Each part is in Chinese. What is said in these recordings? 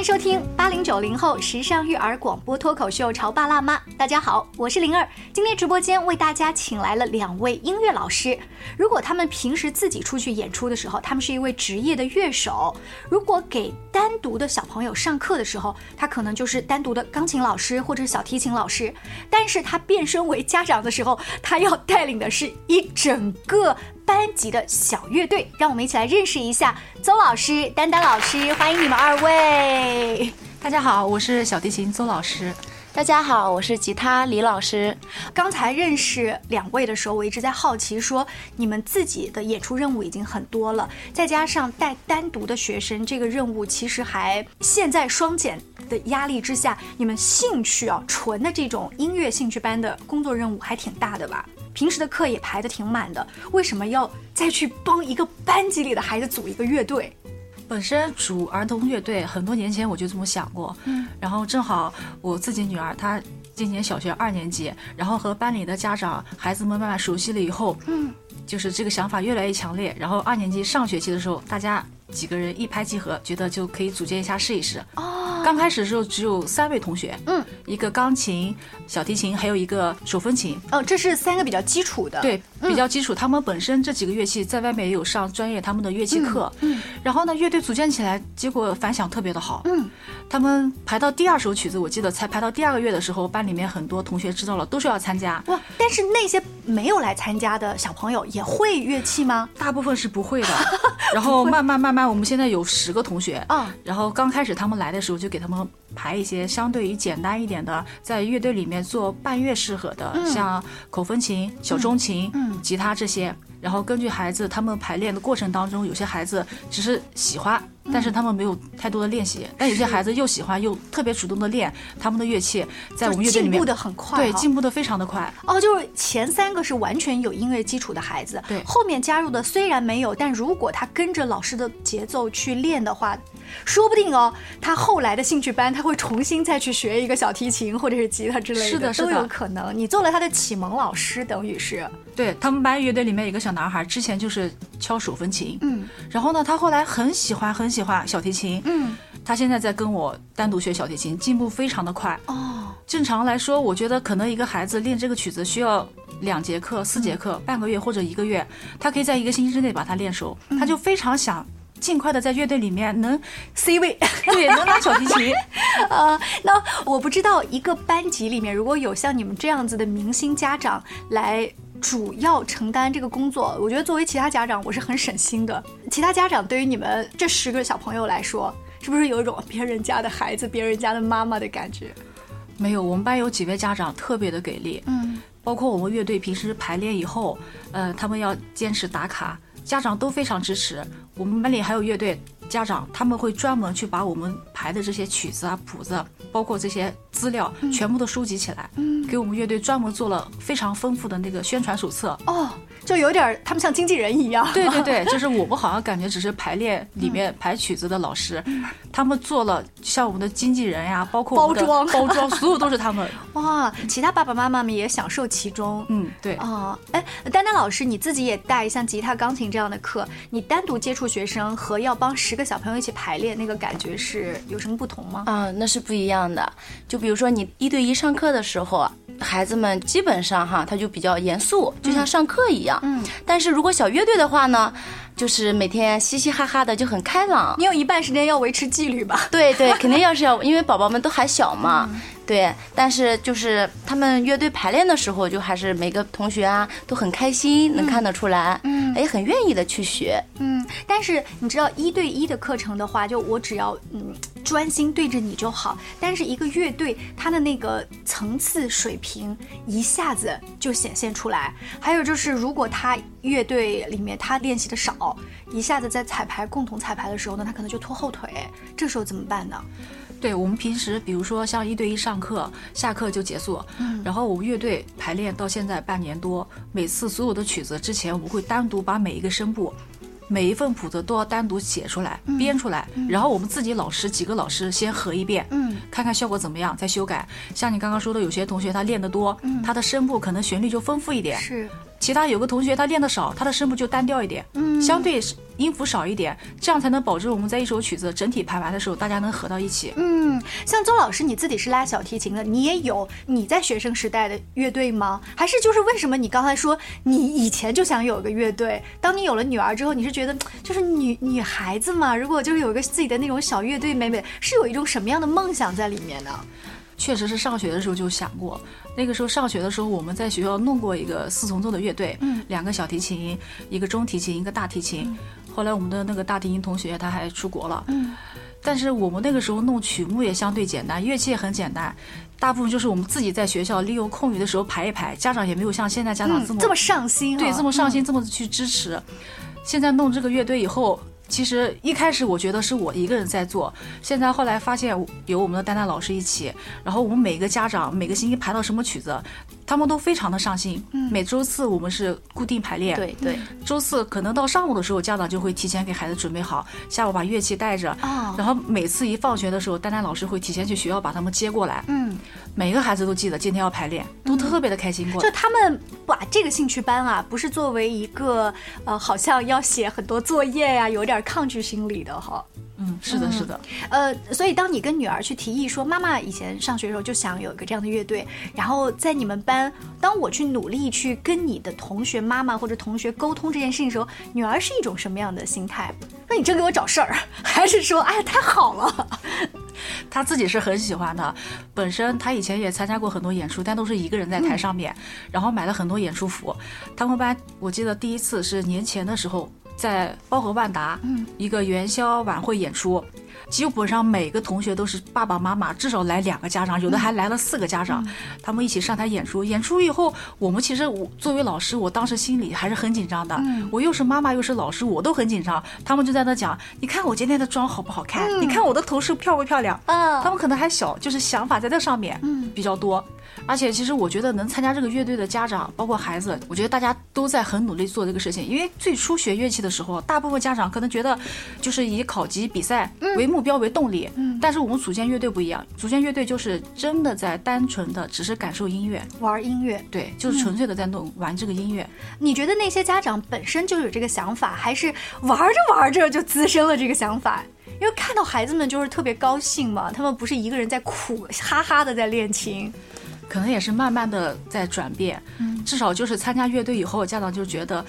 迎收听八零九零后时尚育儿广播脱口秀《潮爸辣妈》。大家好，我是灵儿。今天直播间为大家请来了两位音乐老师。如果他们平时自己出去演出的时候，他们是一位职业的乐手；如果给单独的小朋友上课的时候，他可能就是单独的钢琴老师或者小提琴老师。但是他变身为家长的时候，他要带领的是一整个班级的小乐队。让我们一起来认识一下邹老师、丹丹老师，欢迎你们二位。大家好，我是小提琴邹老师。大家好，我是吉他李老师。刚才认识两位的时候，我一直在好奇，说你们自己的演出任务已经很多了，再加上带单独的学生，这个任务其实还现在双减的压力之下，你们兴趣啊，纯的这种音乐兴趣班的工作任务还挺大的吧？平时的课也排得挺满的，为什么要再去帮一个班级里的孩子组一个乐队？本身主儿童乐队很多年前我就这么想过，嗯，然后正好我自己女儿她今年小学二年级，然后和班里的家长孩子们慢慢熟悉了以后，嗯，就是这个想法越来越强烈，然后二年级上学期的时候，大家几个人一拍即合，觉得就可以组建一下试一试。哦，刚开始的时候只有三位同学，嗯，一个钢琴、小提琴，还有一个手风琴。哦，这是三个比较基础的，对，比较基础。他们本身这几个乐器在外面也有上专业他们的乐器课，嗯，然后呢，乐队组建起来，结果反响特别的好，嗯，他们排到第二首曲子，我记得才排到第二个月的时候，班里面很多同学知道了，都说要参加。哇，但是那些没有来参加的小朋友也会乐器吗？大部分是不会的，然后慢慢慢慢，我们现在有十个同学，啊，然后刚开始他们来的时候就给他们排一些相对于简单一点的，在乐队里面做伴乐适合的，像口风琴、小钟琴、吉他这些。然后根据孩子他们排练的过程当中，有些孩子只是喜欢，但是他们没有太多的练习；但有些孩子又喜欢又特别主动的练他们的乐器，在我们乐队里面进步的很快，对，进步的非常的快。哦，就是前三个是完全有音乐基础的孩子，对，后面加入的虽然没有，但如果他跟着老师的节奏去练的话。说不定哦，他后来的兴趣班他会重新再去学一个小提琴或者是吉他之类的，是的，都有可能。你做了他的启蒙老师，等于是。对他们班乐队里面有个小男孩，之前就是敲手风琴，嗯，然后呢，他后来很喜欢很喜欢小提琴，嗯，他现在在跟我单独学小提琴，进步非常的快。哦，正常来说，我觉得可能一个孩子练这个曲子需要两节课、四节课、半个月或者一个月，他可以在一个星期之内把它练熟，他就非常想。尽快的在乐队里面能 C 位，对，能拉小提琴。呃，那我不知道一个班级里面如果有像你们这样子的明星家长来主要承担这个工作，我觉得作为其他家长我是很省心的。其他家长对于你们这十个小朋友来说，是不是有一种别人家的孩子、别人家的妈妈的感觉？没有，我们班有几位家长特别的给力，嗯，包括我们乐队平时排练以后，呃，他们要坚持打卡。家长都非常支持，我们班里还有乐队家长，他们会专门去把我们排的这些曲子啊、谱子，包括这些资料，全部都收集起来，给我们乐队专门做了非常丰富的那个宣传手册。哦。就有点他们像经纪人一样。对对对，就是我们好像感觉只是排练里面排曲子的老师，他们做了像我们的经纪人呀，包括包装 包装，所有都是他们。哇，其他爸爸妈妈们也享受其中。嗯，对。啊，哎，丹丹老师，你自己也带像吉他、钢琴这样的课，你单独接触学生和要帮十个小朋友一起排练，那个感觉是有什么不同吗？啊，那是不一样的。就比如说你一对一上课的时候，孩子们基本上哈，他就比较严肃，就像上课一样。嗯，但是如果小乐队的话呢，就是每天嘻嘻哈哈的就很开朗。你有一半时间要维持纪律吧？对对，肯定要是要，因为宝宝们都还小嘛。对，但是就是他们乐队排练的时候，就还是每个同学啊都很开心，能看得出来，嗯，也很愿意的去学，嗯。但是你知道，一对一的课程的话，就我只要嗯专心对着你就好。但是一个乐队，它的那个层次水平一下子就显现出来。还有就是，如果他乐队里面他练习的少，一下子在彩排共同彩排的时候呢，他可能就拖后腿。这时候怎么办呢？对我们平时，比如说像一对一上课，下课就结束。嗯，然后我们乐队排练到现在半年多，每次所有的曲子之前，我们会单独把每一个声部、每一份谱子都要单独写出来、编出来，然后我们自己老师几个老师先合一遍，嗯，看看效果怎么样，再修改。像你刚刚说的，有些同学他练得多，他的声部可能旋律就丰富一点。是。其他有个同学他练的少，他的声部就单调一点，嗯，相对音符少一点，这样才能保证我们在一首曲子整体排完的时候，大家能合到一起。嗯，像周老师你自己是拉小提琴的，你也有你在学生时代的乐队吗？还是就是为什么你刚才说你以前就想有个乐队？当你有了女儿之后，你是觉得就是女女孩子嘛，如果就是有一个自己的那种小乐队，美美是有一种什么样的梦想在里面呢？确实是上学的时候就想过，那个时候上学的时候，我们在学校弄过一个四重奏的乐队，嗯，两个小提琴，一个中提琴，一个大提琴。后来我们的那个大提琴同学他还出国了，嗯，但是我们那个时候弄曲目也相对简单，乐器也很简单，大部分就是我们自己在学校利用空余的时候排一排，家长也没有像现在家长这么这么上心，对，这么上心，这么去支持。现在弄这个乐队以后。其实一开始我觉得是我一个人在做，现在后来发现有我们的丹丹老师一起，然后我们每个家长每个星期排到什么曲子，他们都非常的上心。每周四我们是固定排练，对对，周四可能到上午的时候，家长就会提前给孩子准备好，下午把乐器带着，然后每次一放学的时候，丹丹老师会提前去学校把他们接过来。嗯，每个孩子都记得今天要排练，都特别的开心过。就他们把这个兴趣班啊，不是作为一个呃，好像要写很多作业呀，有点。抗拒心理的哈，嗯，是的，是的，呃，所以当你跟女儿去提议说，妈妈以前上学的时候就想有一个这样的乐队，然后在你们班，当我去努力去跟你的同学妈妈或者同学沟通这件事情的时候，女儿是一种什么样的心态？那你真给我找事儿，还是说，哎，太好了？他自己是很喜欢的，本身他以前也参加过很多演出，但都是一个人在台上面，然后买了很多演出服。他们班我记得第一次是年前的时候。在包河万达，嗯，一个元宵晚会演出，基本上每个同学都是爸爸妈妈，至少来两个家长，有的还来了四个家长，他们一起上台演出。演出以后，我们其实我作为老师，我当时心里还是很紧张的。我又是妈妈又是老师，我都很紧张。他们就在那讲，你看我今天的妆好不好看？你看我的头饰漂不漂亮？啊，他们可能还小，就是想法在这上面比较多。而且，其实我觉得能参加这个乐队的家长，包括孩子，我觉得大家都在很努力做这个事情。因为最初学乐器的时候，大部分家长可能觉得就是以考级比赛为目标为动力。嗯。但是我们组建乐队不一样，组建乐队就是真的在单纯的只是感受音乐，玩音乐。对，就是纯粹的在弄玩这个音乐。你觉得那些家长本身就有这个想法，还是玩着玩着就滋生了这个想法？因为看到孩子们就是特别高兴嘛，他们不是一个人在苦哈哈的在练琴。可能也是慢慢的在转变，嗯，至少就是参加乐队以后，家长就觉得，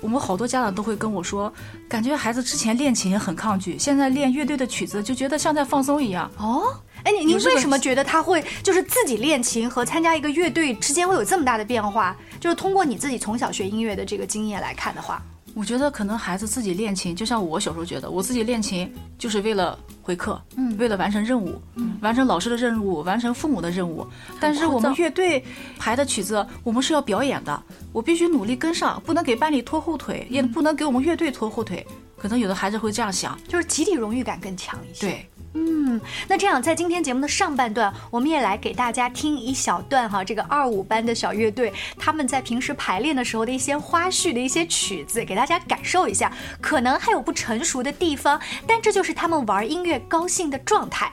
我们好多家长都会跟我说，感觉孩子之前练琴很抗拒，现在练乐队的曲子就觉得像在放松一样。哦，哎，你您为什么觉得他会就是自己练琴和参加一个乐队之间会有这么大的变化？就是通过你自己从小学音乐的这个经验来看的话。我觉得可能孩子自己练琴，就像我小时候觉得，我自己练琴就是为了回课，嗯，为了完成任务，嗯，完成老师的任务，完成父母的任务。但是我们乐队排的曲子，我们是要表演的，我必须努力跟上，不能给班里拖后腿，也不能给我们乐队拖后腿。可能有的孩子会这样想，就是集体荣誉感更强一些。对。嗯，那这样，在今天节目的上半段，我们也来给大家听一小段哈，这个二五班的小乐队他们在平时排练的时候的一些花絮的一些曲子，给大家感受一下。可能还有不成熟的地方，但这就是他们玩音乐高兴的状态。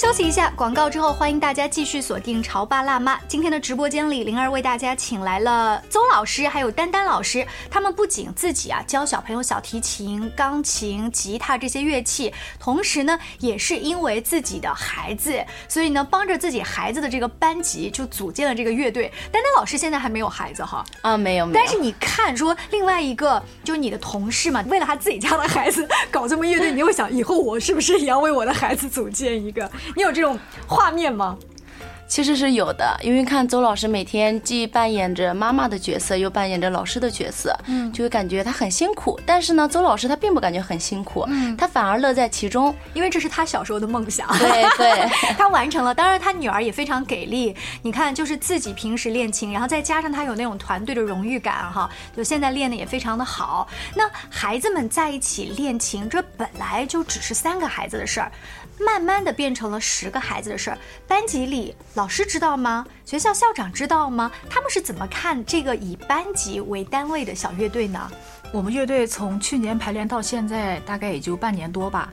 休息一下，广告之后，欢迎大家继续锁定《潮爸辣妈》。今天的直播间里，灵儿为大家请来了邹老师，还有丹丹老师。他们不仅自己啊教小朋友小提琴、钢琴、吉他这些乐器，同时呢，也是因为自己的孩子，所以呢，帮着自己孩子的这个班级就组建了这个乐队。丹丹老师现在还没有孩子哈？啊，没有，没有。但是你看，说另外一个就是你的同事嘛，为了他自己家的孩子搞这么乐队，你又想以后我是不是也要为我的孩子组建一个？你有这种画面吗？其实是有的，因为看邹老师每天既扮演着妈妈的角色，又扮演着老师的角色，嗯，就会感觉他很辛苦。但是呢，邹老师他并不感觉很辛苦，嗯，他反而乐在其中，因为这是他小时候的梦想。对对，他完成了。当然，他女儿也非常给力。你看，就是自己平时练琴，然后再加上他有那种团队的荣誉感，哈，就现在练的也非常的好。那孩子们在一起练琴，这本来就只是三个孩子的事儿。慢慢的变成了十个孩子的事儿，班级里老师知道吗？学校校长知道吗？他们是怎么看这个以班级为单位的小乐队呢？我们乐队从去年排练到现在，大概也就半年多吧。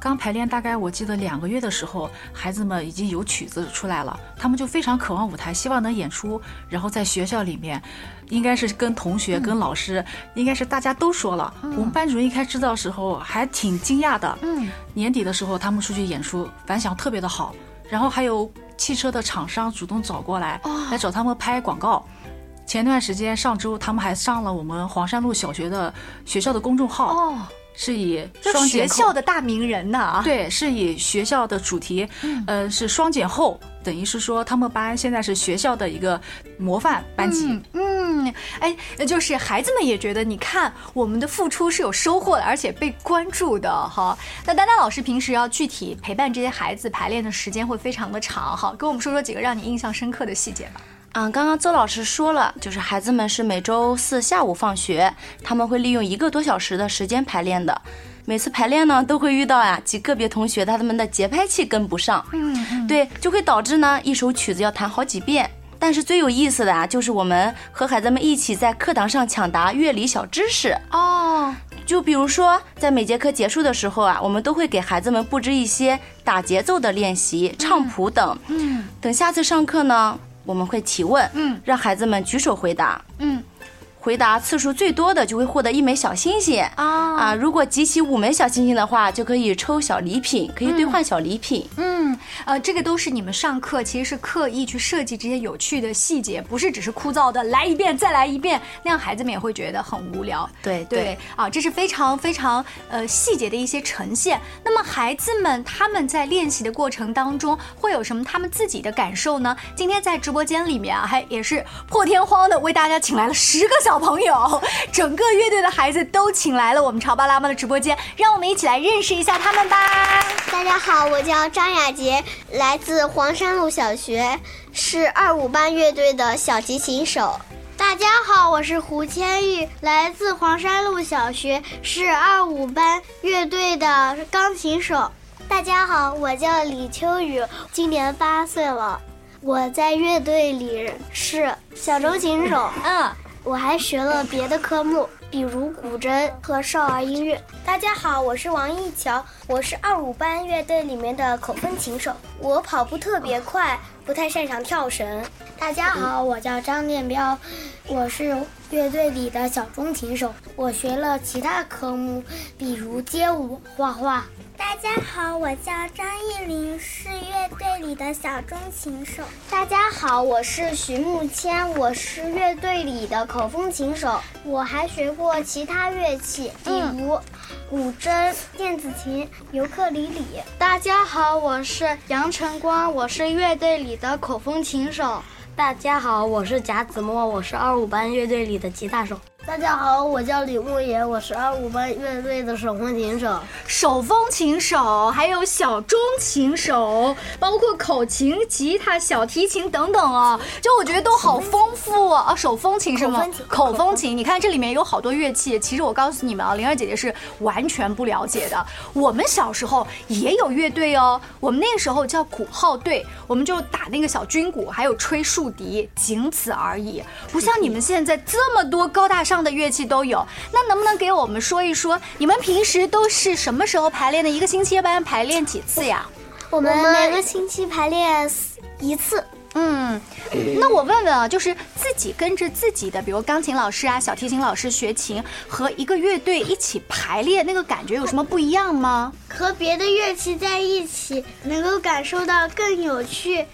刚排练大概我记得两个月的时候，孩子们已经有曲子出来了，他们就非常渴望舞台，希望能演出。然后在学校里面，应该是跟同学、跟老师，应该是大家都说了。我们班主任一开始知道的时候还挺惊讶的。嗯，年底的时候他们出去演出，反响特别的好。然后还有汽车的厂商主动找过来，来找他们拍广告。前段时间上周他们还上了我们黄山路小学的学校的公众号。哦。是以双学校的大名人呢？对，是以学校的主题，呃，是双减后，等于是说他们班现在是学校的一个模范班级。嗯，哎，就是孩子们也觉得，你看我们的付出是有收获的，而且被关注的哈。那丹丹老师平时要具体陪伴这些孩子排练的时间会非常的长哈，跟我们说说几个让你印象深刻的细节吧。嗯，刚刚邹老师说了，就是孩子们是每周四下午放学，他们会利用一个多小时的时间排练的。每次排练呢，都会遇到呀几个别同学，他们的节拍器跟不上，嗯，对，就会导致呢一首曲子要弹好几遍。但是最有意思的啊，就是我们和孩子们一起在课堂上抢答乐理小知识哦。就比如说，在每节课结束的时候啊，我们都会给孩子们布置一些打节奏的练习、唱谱等。嗯，等下次上课呢。我们会提问，嗯，让孩子们举手回答，嗯。回答次数最多的就会获得一枚小星星啊啊！如果集齐五枚小星星的话，就可以抽小礼品，可以兑换小礼品。嗯，呃，这个都是你们上课其实是刻意去设计这些有趣的细节，不是只是枯燥的来一遍再来一遍，那样孩子们也会觉得很无聊。对对啊，这是非常非常呃细节的一些呈现。那么孩子们他们在练习的过程当中会有什么他们自己的感受呢？今天在直播间里面啊，还也是破天荒的为大家请来了十个小。小朋友，整个乐队的孩子都请来了我们潮爸辣妈的直播间，让我们一起来认识一下他们吧。大家好，我叫张雅洁，来自黄山路小学，是二五班乐队的小提琴手。大家好，我是胡千玉，来自黄山路小学，是二五班乐队的钢琴手。大家好，我叫李秋雨，今年八岁了，我在乐队里是小提琴手。嗯。我还学了别的科目，比如古筝和少儿音乐。大家好，我是王一桥，我是二五班乐队里面的口风琴手。我跑步特别快，不太擅长跳绳。大家好，我叫张念彪，我是乐队里的小中琴手。我学了其他科目，比如街舞、画画。大家好，我叫张艺林，是乐队里的小中琴手。大家好，我是徐慕谦，我是乐队里的口风琴手。我还学过其他乐器，比如古筝、电子琴、尤克里里。大家好，我是杨晨光，我是乐队里的口风琴手。大家好，我是贾子墨，我是二五班乐队里的吉他手。大家好，我叫李牧言，我是二五班乐队的手风琴手。手风琴手，还有小中琴手，包括口琴、吉他、小提琴等等啊，就我觉得都好丰富啊！手风琴是吗？口风琴，你看这里面有好多乐器。其实我告诉你们啊，灵儿姐姐是完全不了解的。我们小时候也有乐队哦，我们那个时候叫鼓号队，我们就打那个小军鼓，还有吹竖笛，仅此而已。不像你们现在这么多高大上。的乐器都有，那能不能给我们说一说，你们平时都是什么时候排练的？一个星期一般排练几次呀？我们每个星期排练一次。嗯，那我问问啊，就是自己跟着自己的，比如钢琴老师啊、小提琴老师学琴，和一个乐队一起排练，那个感觉有什么不一样吗？和别的乐器在一起，能够感受到更有趣、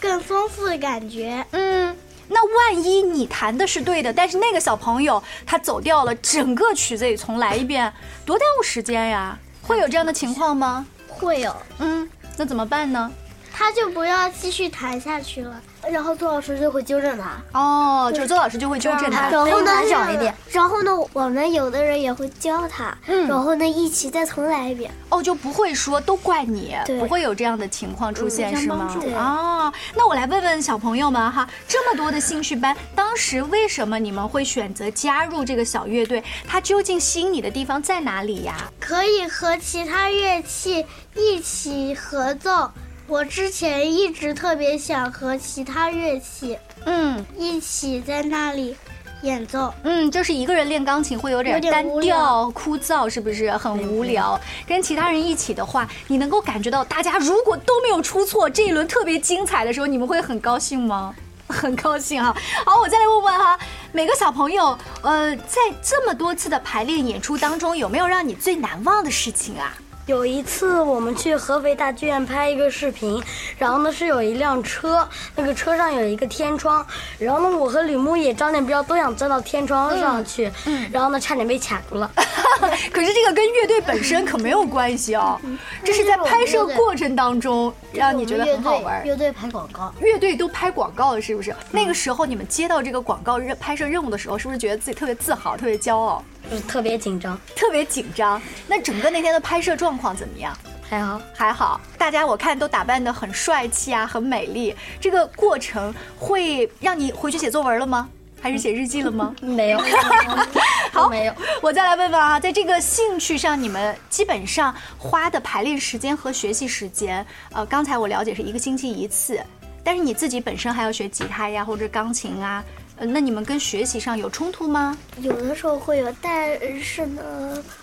更丰富的感觉。嗯。那万一你弹的是对的，但是那个小朋友他走掉了，整个曲子也重来一遍，多耽误时间呀！会有这样的情况吗？会有。嗯，那怎么办呢？他就不要继续弹下去了。然后周老师就会纠正他哦，就是周老师就会纠正他，然后呢，然后呢，我们有的人也会教他，嗯，然后呢，一起再重来一遍。哦，就不会说都怪你，不会有这样的情况出现是吗？哦，那我来问问小朋友们哈，这么多的兴趣班，当时为什么你们会选择加入这个小乐队？它究竟吸引你的地方在哪里呀？可以和其他乐器一起合奏。我之前一直特别想和其他乐器，嗯，一起在那里演奏。嗯，就是一个人练钢琴会有点单调枯燥，是不是很无聊？跟其他人一起的话，你能够感觉到大家如果都没有出错，这一轮特别精彩的时候，你们会很高兴吗？很高兴哈。好，我再来问问哈，每个小朋友，呃，在这么多次的排练演出当中，有没有让你最难忘的事情啊？有一次，我们去合肥大剧院拍一个视频，然后呢是有一辆车，那个车上有一个天窗，然后呢我和吕牧野、张建彪都想钻到天窗上去，嗯，然后呢差点被卡住了。可是这个跟乐队本身可没有关系哦，这是在拍摄过程当中让你觉得很好玩。乐队拍广告，乐队都拍广告了，是不是？那个时候你们接到这个广告任拍摄任务的时候，是不是觉得自己特别自豪、特别骄傲？就特别紧张，特别紧张。那整个那天的拍摄状况怎么样？还好，还好。大家我看都打扮的很帅气啊，很美丽。这个过程会让你回去写作文了吗？还是写日记了吗？没有。好，没有。我再来问问啊，在这个兴趣上，你们基本上花的排练时间和学习时间，呃，刚才我了解是一个星期一次，但是你自己本身还要学吉他呀，或者钢琴啊。呃，那你们跟学习上有冲突吗？有的时候会有，但是呢，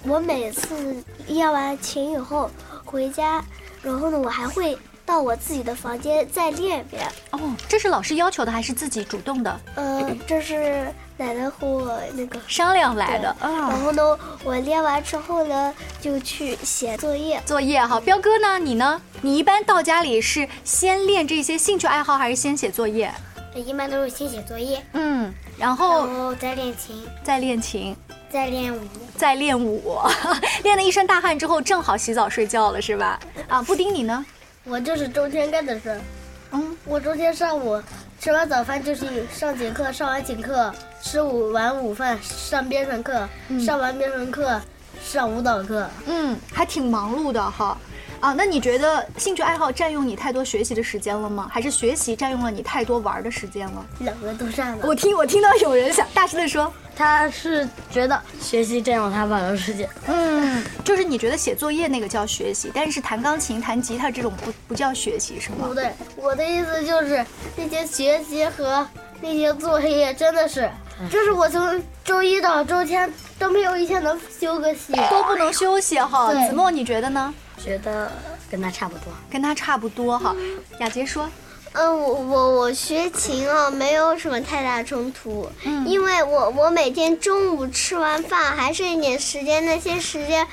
我每次练完琴以后回家，然后呢，我还会到我自己的房间再练一遍。哦，这是老师要求的还是自己主动的？呃，这是奶奶和我那个商量来的。然后呢，我练完之后呢，就去写作业。作业哈，彪哥呢？你呢？你一般到家里是先练这些兴趣爱好，还是先写作业？一般都是先写作业，嗯，然后然后再练琴，再练琴，再练舞，再练舞，练了一身大汗之后，正好洗澡睡觉了，是吧？啊，布丁你呢？我就是周天干的事。嗯，我周天上午吃完早饭就去上节课，上完节课吃午完午饭上编程课，上完编程课上舞蹈课。嗯，还挺忙碌的哈。啊，那你觉得兴趣爱好占用你太多学习的时间了吗？还是学习占用了你太多玩的时间了？两个都占了。我听我听到有人想大声的说，他是觉得学习占用他玩的时间。嗯，就是你觉得写作业那个叫学习，但是弹钢琴、弹吉他这种不不叫学习是吗？不对，我的意思就是那些学习和那些作业真的是，就是我从周一到周天都没有一天能休个息，都不能休息哈。子墨，你觉得呢？觉得跟他差不多，跟他差不多哈。雅洁说：“嗯，我我我学琴啊，没有什么太大冲突，因为我我每天中午吃完饭还剩一点时间，那些时间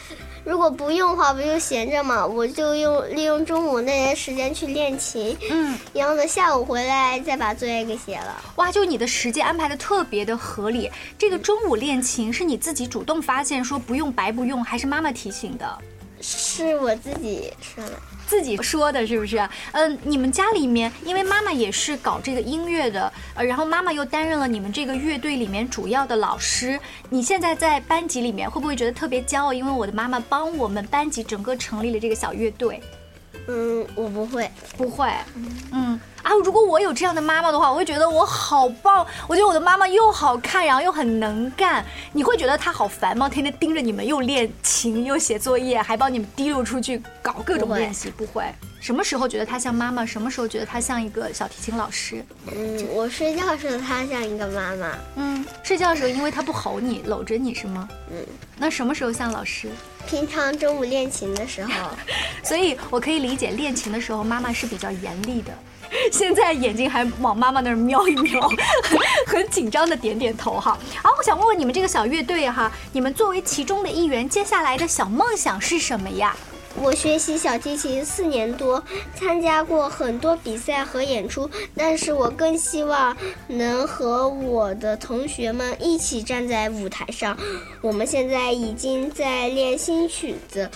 如果不用的话，不就闲着嘛？我就用利用中午那些时间去练琴，嗯，然后呢下午回来再把作业给写了。哇，就你的时间安排的特别的合理。这个中午练琴是你自己主动发现说不用白不用，还是妈妈提醒的？”是我自己说的。自己说的是不是？嗯，你们家里面，因为妈妈也是搞这个音乐的，呃，然后妈妈又担任了你们这个乐队里面主要的老师。你现在在班级里面会不会觉得特别骄傲？因为我的妈妈帮我们班级整个成立了这个小乐队。嗯，我不会，不会。嗯。啊，如果我有这样的妈妈的话，我会觉得我好棒。我觉得我的妈妈又好看，然后又很能干。你会觉得她好烦吗？天天盯着你们，又练琴，又写作业，还帮你们滴溜出去搞各种练习。不会。什么时候觉得她像妈妈？什么时候觉得她像一个小提琴老师？嗯，我睡觉时候她像一个妈妈。嗯，睡觉的时候因为她不吼你，搂着你是吗？嗯。那什么时候像老师？平常中午练琴的时候。所以我可以理解，练琴的时候妈妈是比较严厉的。现在眼睛还往妈妈那儿瞄一瞄，很紧张的点点头哈。啊，我想问问你们这个小乐队哈，你们作为其中的一员，接下来的小梦想是什么呀？我学习小提琴四年多，参加过很多比赛和演出，但是我更希望能和我的同学们一起站在舞台上。我们现在已经在练新曲子。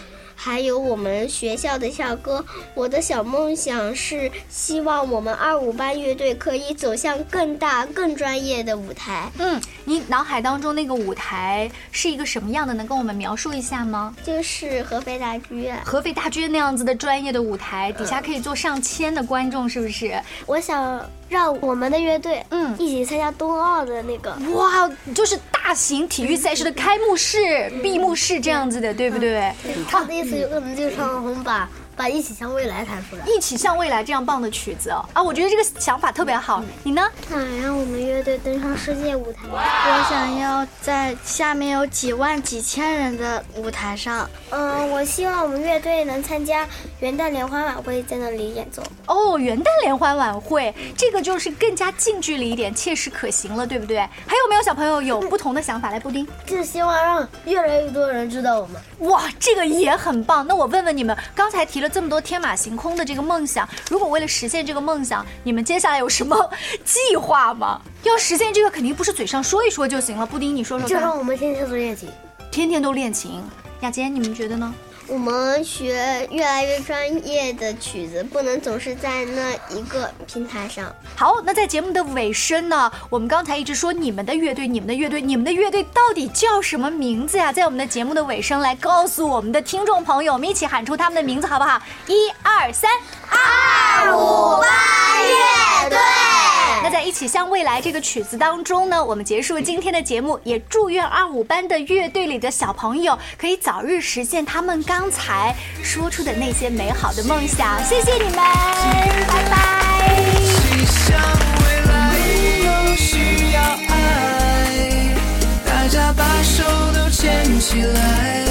还有我们学校的校歌，我的小梦想是希望我们二五班乐队可以走向更大、更专业的舞台。嗯，你脑海当中那个舞台是一个什么样的？能跟我们描述一下吗？就是合肥大剧院，合肥大剧院那样子的专业的舞台，底下可以坐上千的观众，是不是？我想。让我们的乐队嗯一起参加冬奥的那个哇，就是大型体育赛事的开幕式、闭幕式这样子的，对不对？他的意思有可能就是我们把。把《一起向未来》弹出来，《一起向未来》这样棒的曲子啊，我觉得这个想法特别好。你呢？想让我们乐队登上世界舞台。我想要在下面有几万、几千人的舞台上。嗯，我希望我们乐队能参加元旦联欢晚会，在那里演奏。哦，元旦联欢晚会，这个就是更加近距离一点，切实可行了，对不对？还有没有小朋友有不同的想法？来，布丁，就希望让越来越多人知道我们。哇，这个也很棒。那我问问你们，刚才提了这么多天马行空的这个梦想，如果为了实现这个梦想，你们接下来有什么计划吗？要实现这个，肯定不是嘴上说一说就行了。布丁，你说说。就让我们天天做练琴，天天都练琴。雅洁，你们觉得呢？我们学越来越专业的曲子，不能总是在那一个平台上。好，那在节目的尾声呢，我们刚才一直说你们的乐队，你们的乐队，你们的乐队到底叫什么名字呀？在我们的节目的尾声来告诉我们的听众朋友，我们一起喊出他们的名字好不好？一二三，二五八乐队。那在一起向未来这个曲子当中呢，我们结束今天的节目，也祝愿二五班的乐队里的小朋友可以早日实现他们刚才说出的那些美好的梦想。谢谢你们，拜拜。起来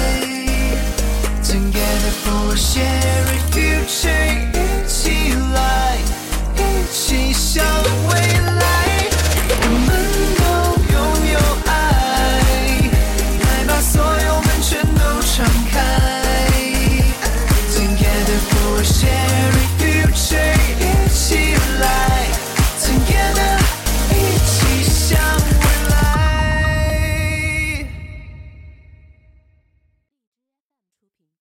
，Together for a shared future. 心向未来。